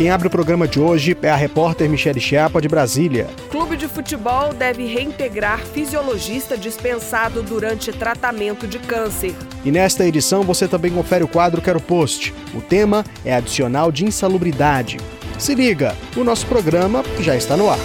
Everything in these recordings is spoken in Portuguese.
Quem abre o programa de hoje é a repórter Michele Chiapa, de Brasília. Clube de futebol deve reintegrar fisiologista dispensado durante tratamento de câncer. E nesta edição você também confere o quadro Quero Post. O tema é adicional de insalubridade. Se liga, o nosso programa já está no ar.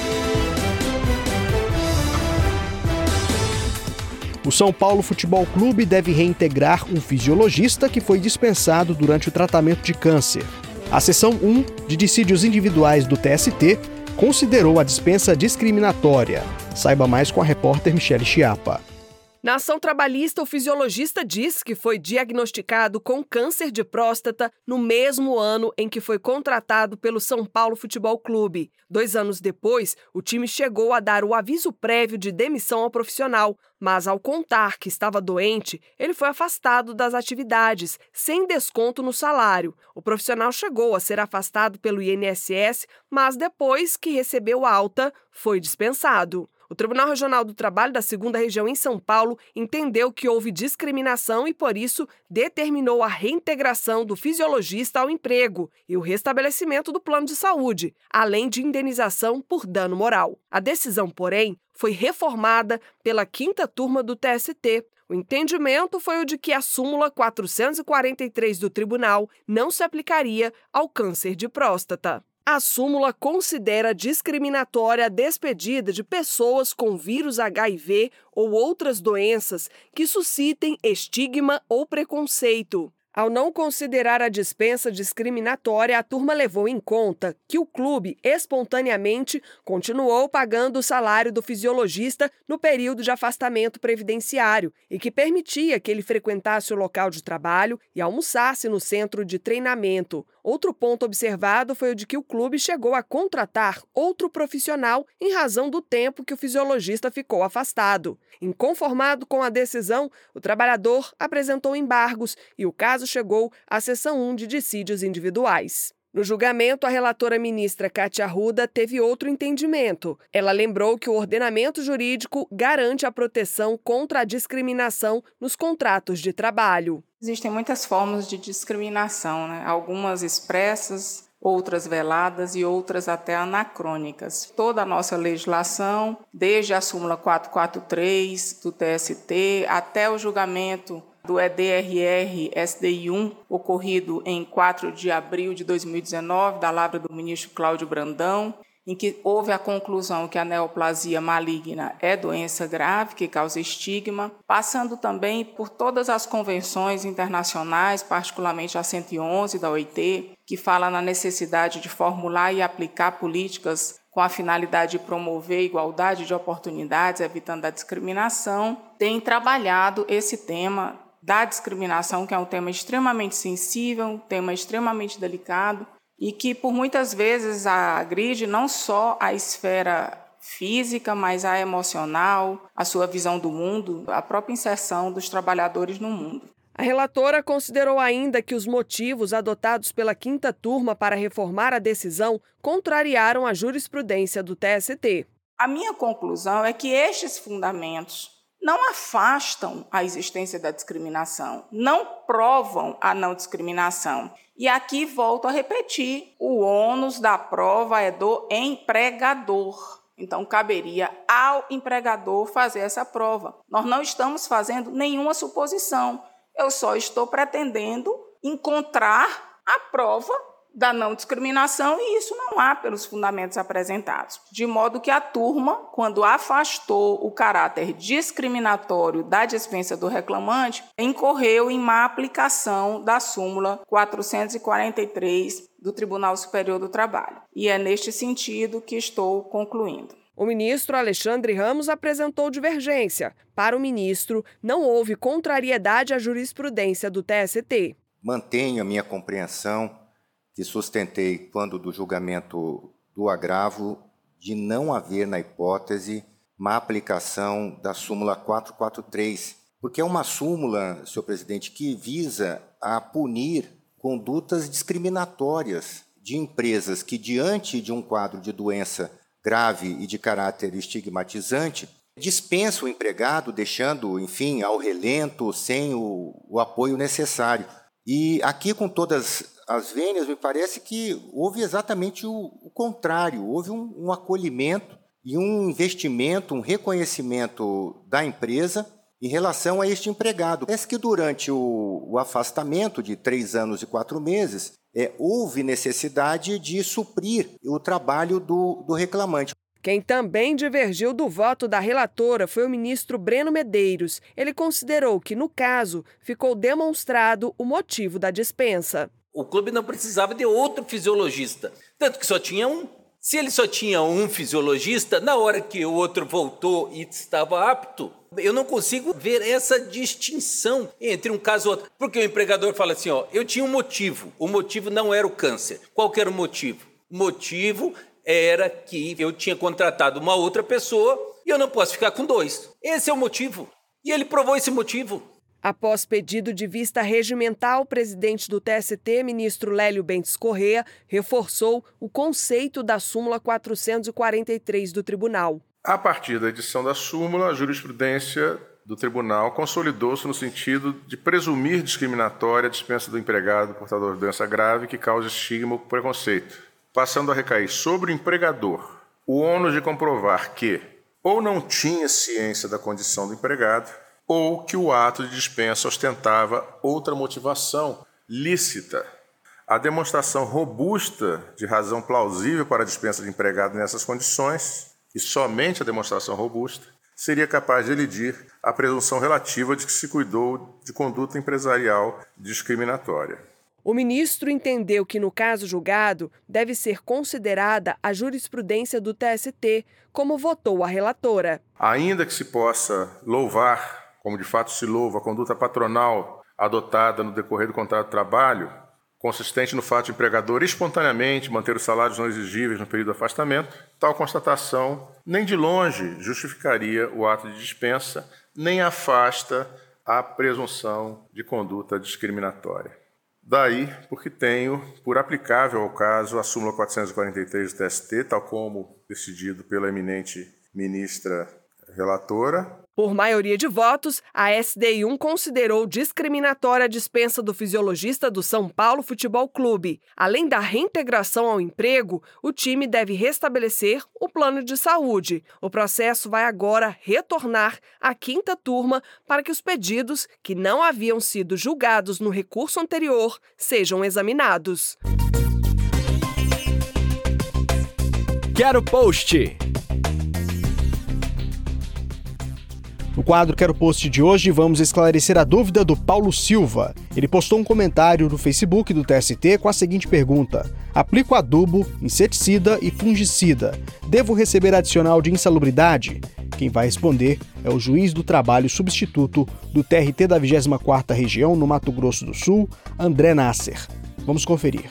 O São Paulo Futebol Clube deve reintegrar um fisiologista que foi dispensado durante o tratamento de câncer. A seção 1 de dissídios individuais do TST considerou a dispensa discriminatória. Saiba mais com a repórter Michele Chiapa. Na ação trabalhista, o fisiologista diz que foi diagnosticado com câncer de próstata no mesmo ano em que foi contratado pelo São Paulo Futebol Clube. Dois anos depois, o time chegou a dar o aviso prévio de demissão ao profissional, mas ao contar que estava doente, ele foi afastado das atividades, sem desconto no salário. O profissional chegou a ser afastado pelo INSS, mas depois que recebeu alta, foi dispensado. O Tribunal Regional do Trabalho da Segunda Região em São Paulo entendeu que houve discriminação e, por isso, determinou a reintegração do fisiologista ao emprego e o restabelecimento do plano de saúde, além de indenização por dano moral. A decisão, porém, foi reformada pela quinta turma do TST. O entendimento foi o de que a súmula 443 do tribunal não se aplicaria ao câncer de próstata. A súmula considera discriminatória a despedida de pessoas com vírus HIV ou outras doenças que suscitem estigma ou preconceito. Ao não considerar a dispensa discriminatória, a turma levou em conta que o clube espontaneamente continuou pagando o salário do fisiologista no período de afastamento previdenciário e que permitia que ele frequentasse o local de trabalho e almoçasse no centro de treinamento. Outro ponto observado foi o de que o clube chegou a contratar outro profissional em razão do tempo que o fisiologista ficou afastado. Inconformado com a decisão, o trabalhador apresentou embargos e o caso chegou à seção 1 de dissídios individuais. No julgamento, a relatora ministra Cátia Arruda teve outro entendimento. Ela lembrou que o ordenamento jurídico garante a proteção contra a discriminação nos contratos de trabalho. Existem muitas formas de discriminação, né? algumas expressas, outras veladas e outras até anacrônicas. Toda a nossa legislação, desde a súmula 443 do TST até o julgamento do EDRR SDI 1, ocorrido em 4 de abril de 2019, da lavra do ministro Cláudio Brandão, em que houve a conclusão que a neoplasia maligna é doença grave que causa estigma, passando também por todas as convenções internacionais, particularmente a 111 da OIT, que fala na necessidade de formular e aplicar políticas com a finalidade de promover igualdade de oportunidades, evitando a discriminação, tem trabalhado esse tema da discriminação, que é um tema extremamente sensível, um tema extremamente delicado e que por muitas vezes agride não só a esfera física, mas a emocional, a sua visão do mundo, a própria inserção dos trabalhadores no mundo. A relatora considerou ainda que os motivos adotados pela quinta turma para reformar a decisão contrariaram a jurisprudência do TST. A minha conclusão é que estes fundamentos não afastam a existência da discriminação, não provam a não discriminação. E aqui volto a repetir: o ônus da prova é do empregador. Então, caberia ao empregador fazer essa prova. Nós não estamos fazendo nenhuma suposição. Eu só estou pretendendo encontrar a prova da não discriminação e isso não há pelos fundamentos apresentados. De modo que a turma, quando afastou o caráter discriminatório da dispensa do reclamante, incorreu em má aplicação da súmula 443 do Tribunal Superior do Trabalho. E é neste sentido que estou concluindo. O ministro Alexandre Ramos apresentou divergência. Para o ministro, não houve contrariedade à jurisprudência do TST. Mantenho a minha compreensão que sustentei quando do julgamento do agravo de não haver na hipótese má aplicação da súmula 443, porque é uma súmula, senhor presidente, que visa a punir condutas discriminatórias de empresas que, diante de um quadro de doença grave e de caráter estigmatizante, dispensa o empregado, deixando, enfim, ao relento, sem o, o apoio necessário. E aqui, com todas as vênias, me parece que houve exatamente o, o contrário: houve um, um acolhimento e um investimento, um reconhecimento da empresa em relação a este empregado. Parece que durante o, o afastamento de três anos e quatro meses, é, houve necessidade de suprir o trabalho do, do reclamante. Quem também divergiu do voto da relatora foi o ministro Breno Medeiros. Ele considerou que, no caso, ficou demonstrado o motivo da dispensa. O clube não precisava de outro fisiologista, tanto que só tinha um. Se ele só tinha um fisiologista, na hora que o outro voltou e estava apto, eu não consigo ver essa distinção entre um caso e outro. Porque o empregador fala assim: ó, eu tinha um motivo. O motivo não era o câncer. Qual era o motivo? O motivo era que eu tinha contratado uma outra pessoa e eu não posso ficar com dois. Esse é o motivo. E ele provou esse motivo. Após pedido de vista regimental, o presidente do TST, ministro Lélio Bentes Correa, reforçou o conceito da súmula 443 do tribunal. A partir da edição da súmula, a jurisprudência do tribunal consolidou-se no sentido de presumir discriminatória a dispensa do empregado portador de doença grave que causa estigma ou preconceito passando a recair sobre o empregador o ônus de comprovar que ou não tinha ciência da condição do empregado, ou que o ato de dispensa ostentava outra motivação lícita. A demonstração robusta de razão plausível para a dispensa de empregado nessas condições, e somente a demonstração robusta, seria capaz de elidir a presunção relativa de que se cuidou de conduta empresarial discriminatória. O ministro entendeu que, no caso julgado, deve ser considerada a jurisprudência do TST, como votou a relatora. Ainda que se possa louvar, como de fato se louva, a conduta patronal adotada no decorrer do contrato de trabalho, consistente no fato de o empregador espontaneamente manter os salários não exigíveis no período de afastamento, tal constatação nem de longe justificaria o ato de dispensa, nem afasta a presunção de conduta discriminatória. Daí, porque tenho por aplicável ao caso a súmula 443 do TST, tal como decidido pela eminente ministra relatora, por maioria de votos, a SDI1 considerou discriminatória a dispensa do fisiologista do São Paulo Futebol Clube. Além da reintegração ao emprego, o time deve restabelecer o plano de saúde. O processo vai agora retornar à quinta turma para que os pedidos, que não haviam sido julgados no recurso anterior, sejam examinados. Quero post! No quadro Quero Post de hoje, vamos esclarecer a dúvida do Paulo Silva. Ele postou um comentário no Facebook do TST com a seguinte pergunta: Aplico adubo, inseticida e fungicida. Devo receber adicional de insalubridade? Quem vai responder é o juiz do trabalho substituto do TRT da 24ª Região no Mato Grosso do Sul, André Nasser. Vamos conferir.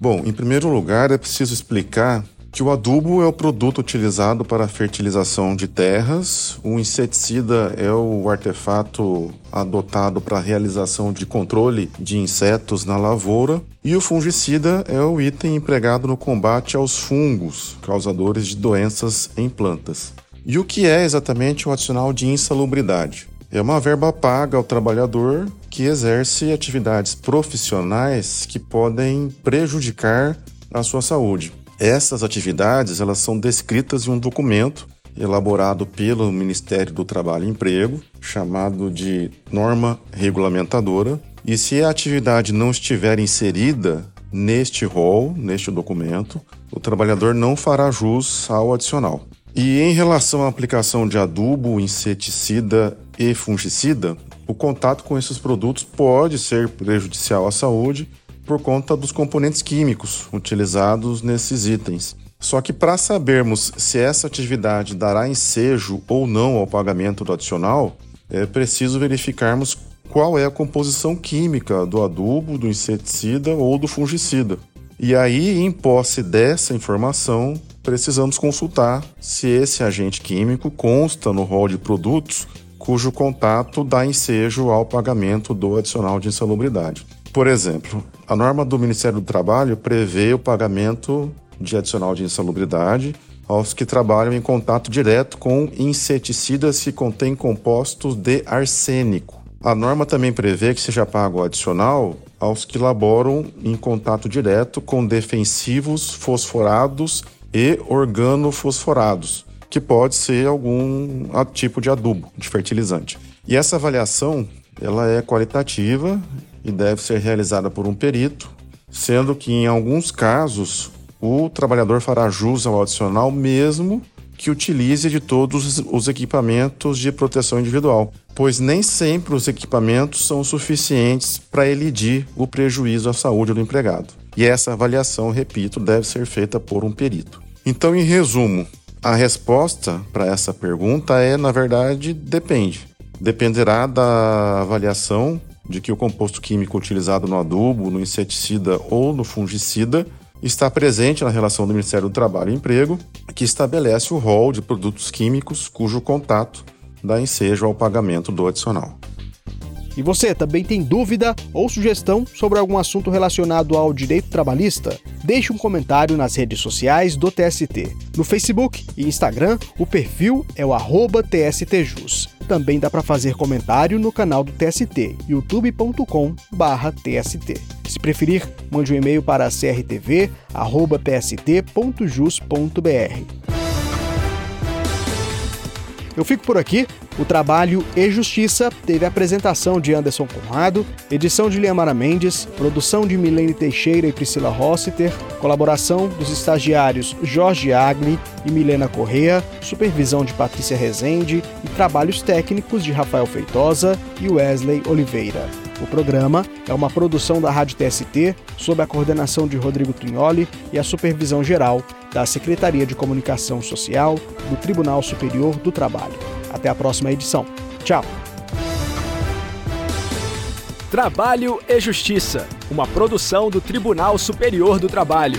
Bom, em primeiro lugar, é preciso explicar que o adubo é o produto utilizado para a fertilização de terras, o inseticida é o artefato adotado para a realização de controle de insetos na lavoura e o fungicida é o item empregado no combate aos fungos, causadores de doenças em plantas. E o que é exatamente o adicional de insalubridade? É uma verba paga ao trabalhador que exerce atividades profissionais que podem prejudicar a sua saúde. Essas atividades elas são descritas em um documento elaborado pelo Ministério do Trabalho e Emprego, chamado de norma regulamentadora. E se a atividade não estiver inserida neste rol, neste documento, o trabalhador não fará jus ao adicional. E em relação à aplicação de adubo, inseticida e fungicida, o contato com esses produtos pode ser prejudicial à saúde por conta dos componentes químicos utilizados nesses itens. Só que para sabermos se essa atividade dará ensejo ou não ao pagamento do adicional, é preciso verificarmos qual é a composição química do adubo, do inseticida ou do fungicida. E aí, em posse dessa informação, precisamos consultar se esse agente químico consta no rol de produtos cujo contato dá ensejo ao pagamento do adicional de insalubridade. Por exemplo, a norma do Ministério do Trabalho prevê o pagamento de adicional de insalubridade aos que trabalham em contato direto com inseticidas que contêm compostos de arsênico. A norma também prevê que seja pago adicional aos que laboram em contato direto com defensivos fosforados e organofosforados, que pode ser algum tipo de adubo, de fertilizante. E essa avaliação, ela é qualitativa e deve ser realizada por um perito, sendo que em alguns casos o trabalhador fará jus ao adicional mesmo que utilize de todos os equipamentos de proteção individual, pois nem sempre os equipamentos são suficientes para elidir o prejuízo à saúde do empregado. E essa avaliação, repito, deve ser feita por um perito. Então, em resumo, a resposta para essa pergunta é, na verdade, depende. Dependerá da avaliação de que o composto químico utilizado no adubo, no inseticida ou no fungicida está presente na relação do Ministério do Trabalho e Emprego, que estabelece o rol de produtos químicos cujo contato dá ensejo ao pagamento do adicional. E você também tem dúvida ou sugestão sobre algum assunto relacionado ao direito trabalhista? Deixe um comentário nas redes sociais do TST. No Facebook e Instagram, o perfil é o TSTJus. Também dá para fazer comentário no canal do TST, youtube.com/tst. Se preferir, mande um e-mail para crtv@pst.jus.br. Eu fico por aqui. O trabalho e Justiça teve apresentação de Anderson Conrado, edição de Liamara Mendes, produção de Milene Teixeira e Priscila Rossiter, colaboração dos estagiários Jorge Agni e Milena Correa, supervisão de Patrícia Rezende e trabalhos técnicos de Rafael Feitosa e Wesley Oliveira. O programa é uma produção da Rádio TST, sob a coordenação de Rodrigo Tunholi e a supervisão geral da Secretaria de Comunicação Social do Tribunal Superior do Trabalho. Até a próxima edição. Tchau. Trabalho e Justiça, uma produção do Tribunal Superior do Trabalho.